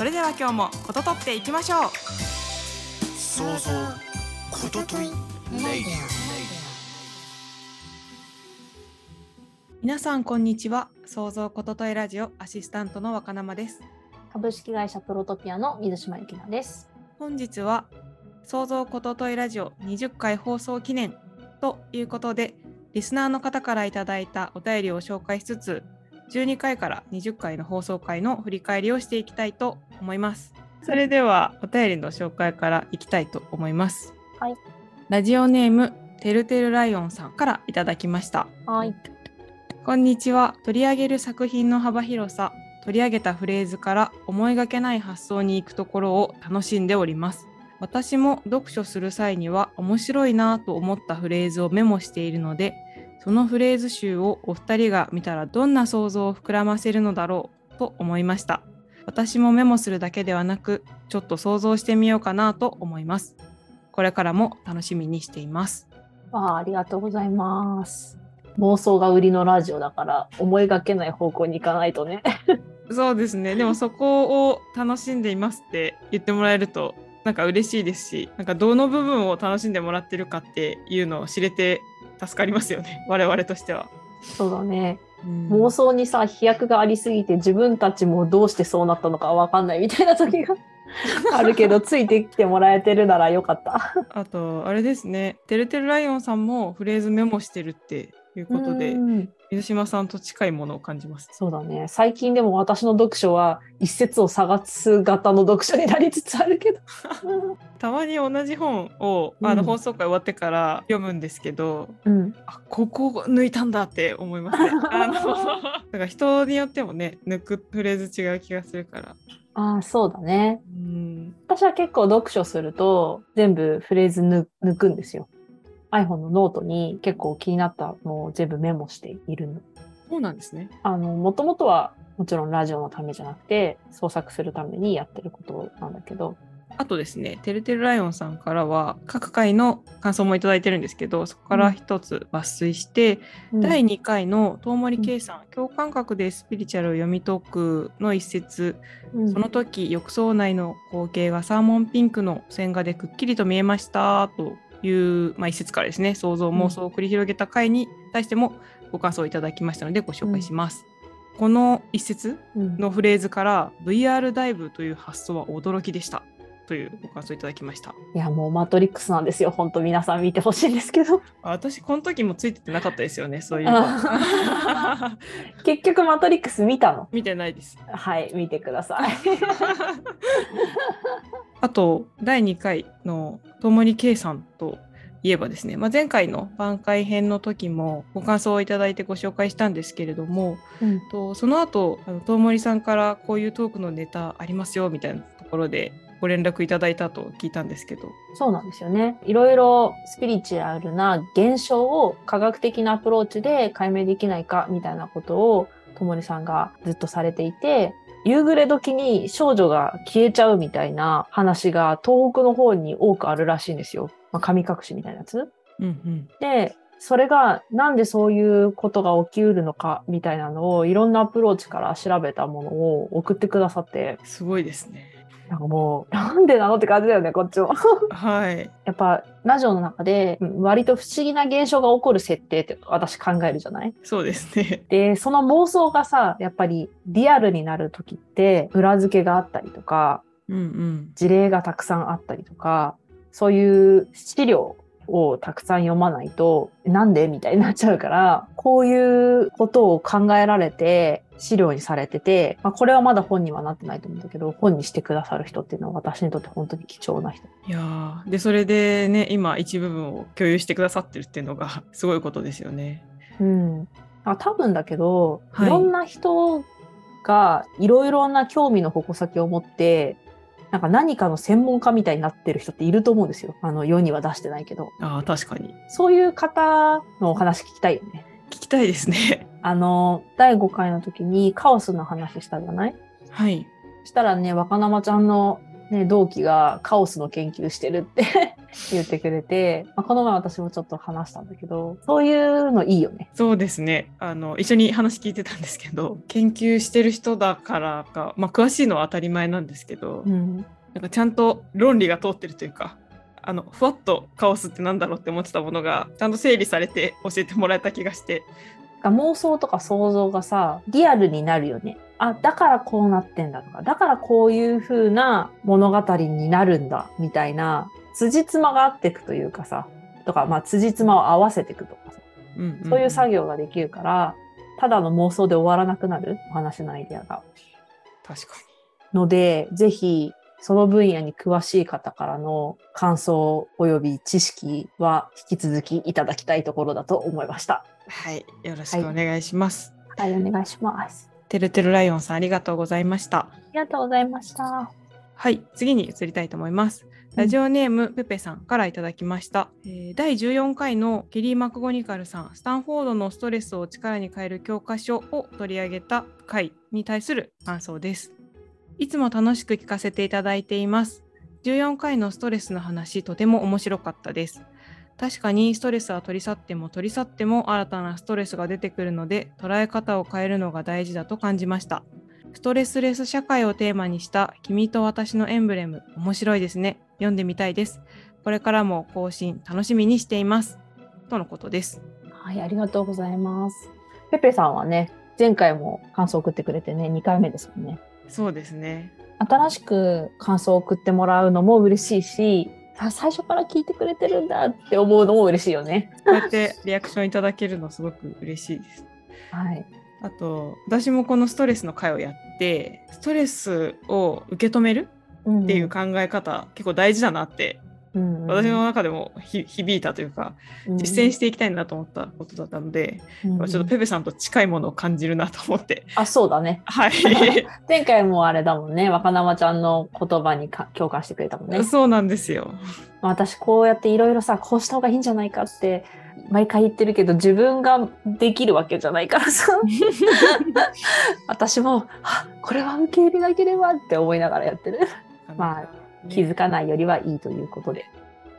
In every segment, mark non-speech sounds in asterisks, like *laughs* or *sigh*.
それでは今日もこととっていきましょう。想像こととい皆さんこんにちは。創造こととえラジオアシスタントの若生です。株式会社プロトピアの水島由紀奈です。本日は創造こととえラジオ20回放送記念ということでリスナーの方からいただいたお便りを紹介しつつ12回から20回の放送回の振り返りをしていきたいと思います。それではお便りの紹介からいきたいと思います。はい。ラジオネームてるてるライオンさんからいただきました。はい。こんにちは。取り上げる作品の幅広さ取り上げたフレーズから思いがけない発想に行くところを楽しんでおります。私も読書する際には面白いなと思ったフレーズをメモしているのでそのフレーズ集をお二人が見たらどんな想像を膨らませるのだろうと思いました。私もメモするだけではなくちょっと想像してみようかなと思います。これからも楽しみにしています。あありがとうございます。妄想が売りのラジオだから思いがけない方向に行かないとね。*laughs* そうですね。でもそこを楽しんでいますって言ってもらえるとなんか嬉しいですしなんかどの部分を楽しんでもらってるかっていうのを知れて助かりますよね。*laughs* 我々としては。そうだね。うん。妄想にさ飛躍がありすぎて自分たちもどうしてそうなったのかわかんないみたいな時が *laughs* あるけどついてきてもらえてるならよかった。あとあれですね。てるてるライオンさんもフレーズメモしてるっていうことでうん水島さんと近いものを感じます。そうだね最近でも私の読書は一節を探す型の読書になりつつあるけど。*laughs* たまに同じ本をあのうん放送回終わってから読むんですけど、うん、あここ抜いたんだって思いますね。*laughs* あの *laughs* だから人によってもね抜くフレーズ違う気がするから。ああそうだね。うん私は結構読書すると全部フレーズ抜抜くんですよ。iPhone のノートに結構気になったのを全部メモしているの。そうなんですね。あの、もともとはもちろんラジオのためじゃなくて創作するためにやってることなんだけど、あとですね、てるてるライオンさんからは各回の感想もいただいてるんですけど、そこから一つ抜粋して、第2回の遠森圭さん、共感覚でスピリチュアルを読み解くの一節、うん。その時浴槽内の光景がサーモンピンクの線画でくっきりと見えましたという、まあ、一節からですね、想像妄想を繰り広げた回に対してもご感想をいただきましたのでご紹介します。この一節うんのフレーズから VR ダイブという発想は驚きでしたというご感想いただきました。いやもうマトリックスなんですよ。本当皆さん見てほしいんですけど。あ私この時もついててなかったですよね *laughs* そういうの *laughs* 結局マトリックス見たの？見てないです。はい、見てください。*laughs* あと第2回のともりけいさんといえばですね、まあ、前回の挽回編の時もご感想をいただいてご紹介したんですけれどもうんとその後あのともりさんからこういうトークのネタありますよみたいなところでご連絡いただいたと聞いたんですけどそうなんですよね。いろいろスピリチュアルな現象を科学的なアプローチで解明できないかみたいなことをともりさんがずっとされていて、夕暮れ時に少女が消えちゃうみたいな話が東北の方に多くあるらしいんですよ。まあ、神隠しみたいなやつ。うんうんで、それがなんでそういうことが起きうるのかみたいなのをいろんなアプローチから調べたものを送ってくださって、すごいですね。なんかもう、なんでなのって感じだよね、こっちも。はい。やっぱラジオの中でうん割と不思議な現象が起こる設定って私考えるじゃない？そうですね。で、その妄想がさ、やっぱりリアルになる時って裏付けがあったりとか、うんうん。事例がたくさんあったりとか、そういう資料をたくさん読まないと、なんで？みたいになっちゃうから、こういうことを考えられて資料にされてて、まあ、これはまだ本にはなってないと思うんだけど、本にしてくださる人っていうのは私にとって本当に貴重な人。いやーでそれでね今一部分を共有してくださってるっていうのが *laughs* すごいことですよね。うん。あ多分だけど、はいいろんな人がいろいろな興味の矛先を持ってなんか何かの専門家みたいになってる人っていると思うんですよ。あの、世には出してないけど。ああ、確かに。そういう方のお話聞きたいよね。聞きたいですね。あの、第5回の時にカオスの話したじゃない？はい。したらね、若生ちゃんの、ね、同期がカオスの研究してるって *laughs* 言ってくれて、まあ、この前私もちょっと話したんだけど、そういうのいいよね。そうですね。あの、一緒に話聞いてたんですけど、研究してる人だからか、まあ、詳しいのは当たり前なんですけど、うん。なんかちゃんと論理が通ってるというか、あの、ふわっとカオスってなんだろうって思ってたものが、ちゃんと整理されて教えてもらえた気がして、妄想とか想像がさ、リアルになるよね。あ、だからこうなってんだとか、だからこういう風な物語になるんだ、みたいな、辻褄が合っていくというかさ、とか、まあ、辻褄を合わせていくとかさ、うんんんそういう作業ができるから、ただの妄想で終わらなくなるお話のアイデアが。確かので、ぜひ、その分野に詳しい方からの感想及び知識は引き続きいただきたいところだと思いました。に。はい。よろしくお願いします。はい、お願いします。てるてるライオンさん、ありがとうございました。ありがとうございました。はい、次に移りたいと思います。ラジオネーム、ペペさんからいただきました、えー第14回のケリー・マクゴニカルさん、スタンフォードのストレスを力に変える教科書を取り上げた回に対する感想です。いつも楽しく聞かせていただいています。14回のストレスの話、とても面白かったです。確かにストレスは取り去っても取り去っても新たなストレスが出てくるので捉え方を変えるのが大事だと感じました。ストレスレス社会をテーマにした君と私のエンブレム、面白いですね。読んでみたいです。これからも更新楽しみにしています。とのことです。はい、ありがとうございます。ペペさんはね、前回も感想を送ってくれてね、2回目ですもんね。そうですね。新しく感想を送ってもらうのも嬉しいし、あ最初から聞いてくれてるんだって思うのも嬉しいよね。こうやってリアクションいただけるのすごく嬉しいです。はい。あと、私もこのストレスの回をやって、ストレスを受け止めるっっていう考え方、結構大事だなって、うん、私の中でもひ響いたというか、実践していきたいなと思ったことだったので、うんちょっとペペさんと近いものを感じるなと思って。あ、そうだね。はい。*laughs* 前回もあれだもんね。若生ちゃんの言葉にか共感してくれたもんね。そうなんですよ。私こうやっていろいろさ、こうした方がいいんじゃないかって毎回言ってるけど、自分ができるわけじゃないからさ。*laughs* 私も、あこれは受け入れなければって思いながらやってる。まあ気づかないよりはいいということで。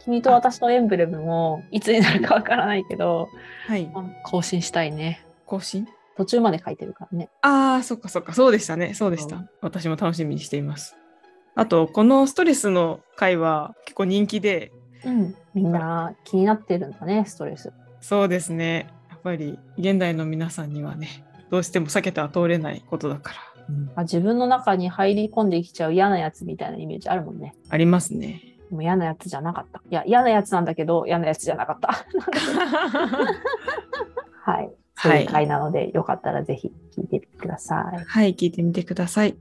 君と私のエンブレムもいつになるかわからないけど、はい。更新したいね。更新？途中まで書いてるからね。ああ、そっかそっか、そうでしたね。そうでした。うん私も楽しみにしています。あと、このストレスの回は結構人気で、うん。みんな気になってるんだね、ストレス。そうですね。やっぱり現代の皆さんにはね、どうしても避けては通れないことだから、あ自分の中に入り込んできちゃう嫌なやつみたいなイメージあるもんね。ありますね。でも嫌なやつじゃなかった。いや、嫌なやつなんだけど、嫌なやつじゃなかった。*laughs* はい。そういう回なので、よかったらぜひ聞いてみてくださはい、聞いてみてください。い。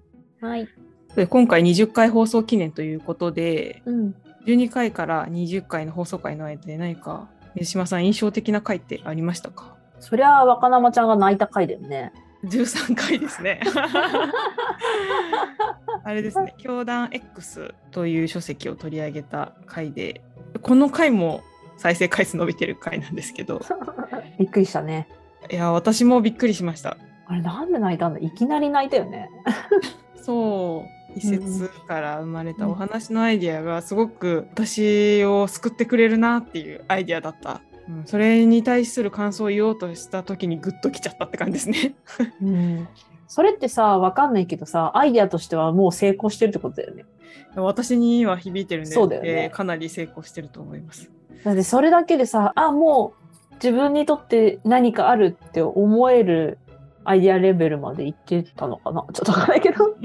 はい。で今回20回放送記念ということで、うん。12回から20回の放送回の間で何か水島さん印象的な回ってありましたか？そりゃ、若生ちゃんが泣いた回だよね。13回ですね。*laughs* あれですね、教団 X という書籍を取り上げた回で、この回も再生回数伸びてる回なんですけど、*laughs* びっくりしたね。いや、私もびっくりしました。あれ、なんで泣いたんだ？いきなり泣いたよね。*laughs* そう、一節から生まれたお話のアイディアがすごく私を救ってくれるなっていうアイディアだった。うん、それに対する感想を言おうとした時にグッときちゃったって感じですね。うん。*laughs* それってさ、わかんないけどさ、アイデアとしてはもう成功してるってことだよね。私には響いてるんで、そうだよねえーかなり成功してると思います。だってそれだけでさ、あ、もう自分にとって何かあるって思えるアイデアレベルまでいってたのかな？ちょっとわかんないけど。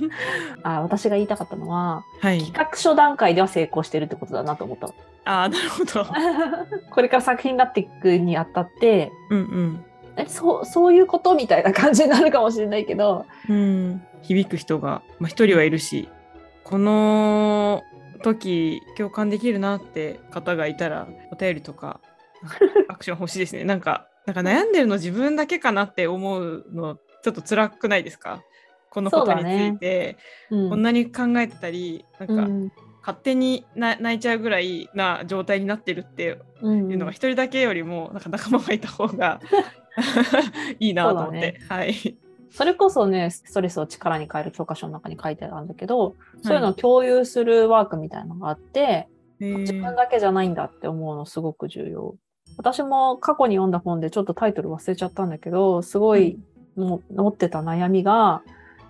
*laughs* あ、私が言いたかったのは、はい。企画書段階では成功してるってことだなと思ったの。ああ、なるほど。*laughs* これから作品になっていくにあたって、うんえそう、そういうことみたいな感じになるかもしれないけど、うん。うん、響く人が、まあ、一人はいるし、この時共感できるなって方がいたら、お便りとか、*laughs* アクション欲しいですね。なんか、なんか悩んでるの自分だけかなって思うの、ちょっと辛くないですか？このことについて、うん。こんなに考えてたりなんか、うん。勝手にな泣いちゃうぐらいな状態になってるってうんいうのが一人だけよりもなんか仲間がいた方が *laughs* いいなと思って、はい。それこそね、ストレスを力に変える教科書の中に書いてあるんだけど、そういうのを共有するワークみたいなのがあって、自分だけじゃないんだって思うのすごく重要。私も過去に読んだ本でちょっとタイトル忘れちゃったんだけど、すごいも持ってた悩みが、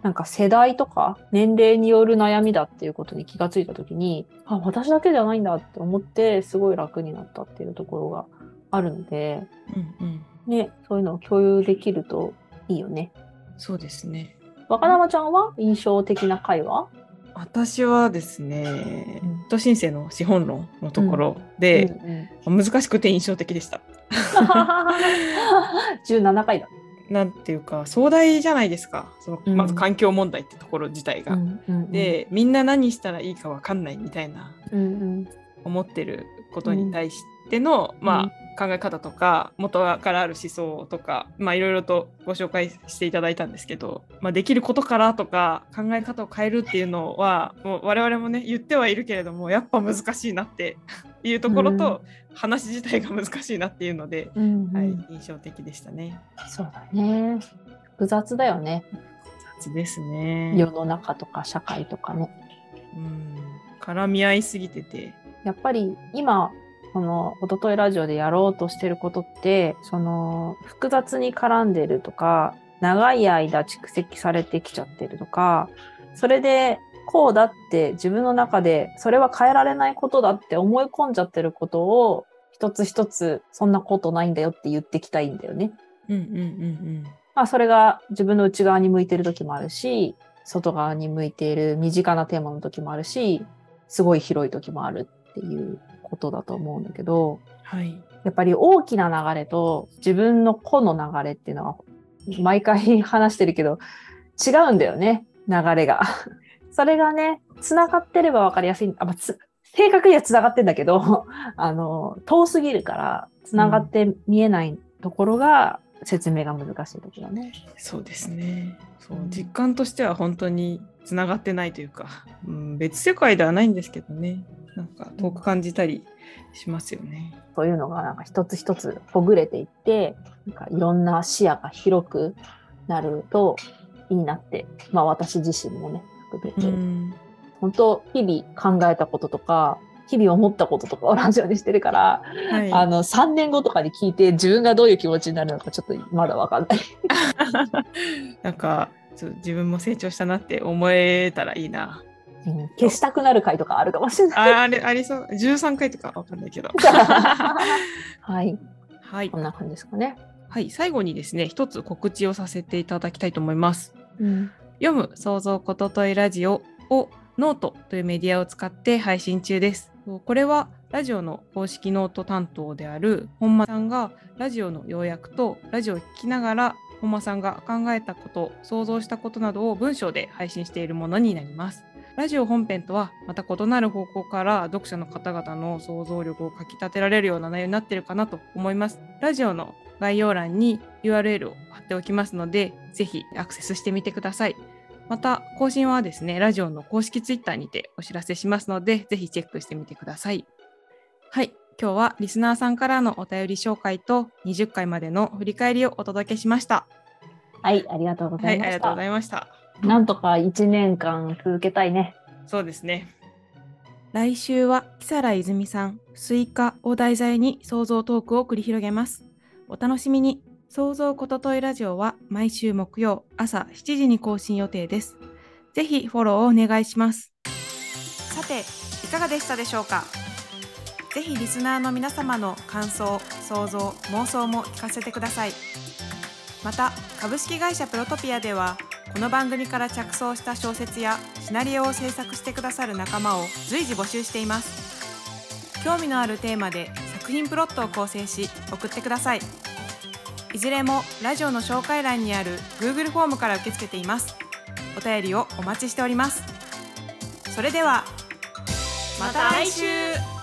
なんか世代とか年齢による悩みだっていうことに気がついたときに、あ、私だけじゃないんだって思って、すごい楽になったっていうところがあるので、うんうん、ね、そういうのを共有できるといいよね。そうですね。若生ちゃんは印象的な回は私はですねうん、都申請の資本論のところで、うんうん難しくて印象的でした。*laughs* 17回だ。なんていうか壮大じゃないですかそのうんまず環境問題ってところ自体が。うんうんうん、でみんな何したらいいかわかんないみたいなうんうん思ってることに対しての、まあ、考え方とか元からある思想とかまあいろいろとご紹介していただいたんですけど、まあ、できることからとか考え方を変えるっていうのはもう我々もね言ってはいるけれどもやっぱ難しいなって *laughs* いうところと、話自体が難しいなっていうので、うんうんはい、印象的でしたね。そうだね。複雑だよね。雑ですね。世の中とか社会とかね。うん絡み合いすぎてて。やっぱり今、このおとといラジオでやろうとしてることって、その複雑に絡んでるとか、長い間蓄積されてきちゃってるとか、それでこうだって自分の中でそれは変えられないことだって思い込んじゃってることを一つ一つそんなことないんだよって言ってきたいんだよね。うんうんうんまあそれが自分の内側に向いてる時もあるし、外側に向いている身近なテーマの時もあるし、すごい広い時もあるっていうことだと思うんだけど、はい。やっぱり大きな流れと自分の個の流れっていうのは、毎回話してるけど、違うんだよね、流れが。*laughs* それがね、繋がってれば分かりやすい。あまあ、つ正確には繋がってんだけど、*laughs* あの、遠すぎるから、繋がって見えないところが、説明が難しいところだね。そうですね。そううん実感としては本当につながってないというか、うん、別世界ではないんですけどね。なんか遠く感じたりしますよね。そういうのがなんか一つ一つほぐれていって、なんかいろんな視野が広くなるといいなって、まあ私自身もね、含めて、うん、本当日々考えたこととか、日々思ったこととかをラジオにしてるから、はい。あの3年後とかに聞いて自分がどういう気持ちになるのかちょっとまだわかんない。*laughs* なんか自分も成長したなって思えたらいいな。うん消したくなる回とかあるかもしれない。ああれありそう。13回とかわかんないけど。*laughs* はい。はいこ。んな感じですかね。はい。最後にですね、一つ告知をさせていただきたいと思います。うん。読む創造ことといラジオをノートというメディアを使って配信中です。これはラジオの公式ノート担当である本間さんがラジオの要約とラジオを聞きながら本間さんが考えたこと、想像したことなどを文章で配信しているものになります。ラジオ本編とはまた異なる方向から読者の方々の想像力をかき立てられるような内容になっているかなと思います。ラジオの概要欄に URL を貼っておきますので、ぜひアクセスしてみてください。また、更新はですね、ラジオの公式ツイッターにてお知らせしますので、ぜひチェックしてみてください。はい、今日はリスナーさんからのお便り紹介と20回までの振り返りをお届けしました。はい、ありがとうござはいい、ました。ありがとうございました。なんとか1年間続けたいね。そうですね。来週は木皿泉さん、スイカを題材に創造トークを繰り広げます。お楽しみに。創造ことといラジオは毎週木曜朝7時に更新予定です。ぜひフォローをお願いします。さていかがでしたでしょうか？ぜひリスナーの皆様の感想想像妄想も聞かせてくださいまた株式会社プロトピアではこの番組から着想した小説やシナリオを制作してくださる仲間を随時募集しています。興味のあるテーマで作品プロットを構成し送ってください。いずれもラジオの紹介欄にある Google フォームから受け付けています。お便りをお待ちしております。それではまた来週。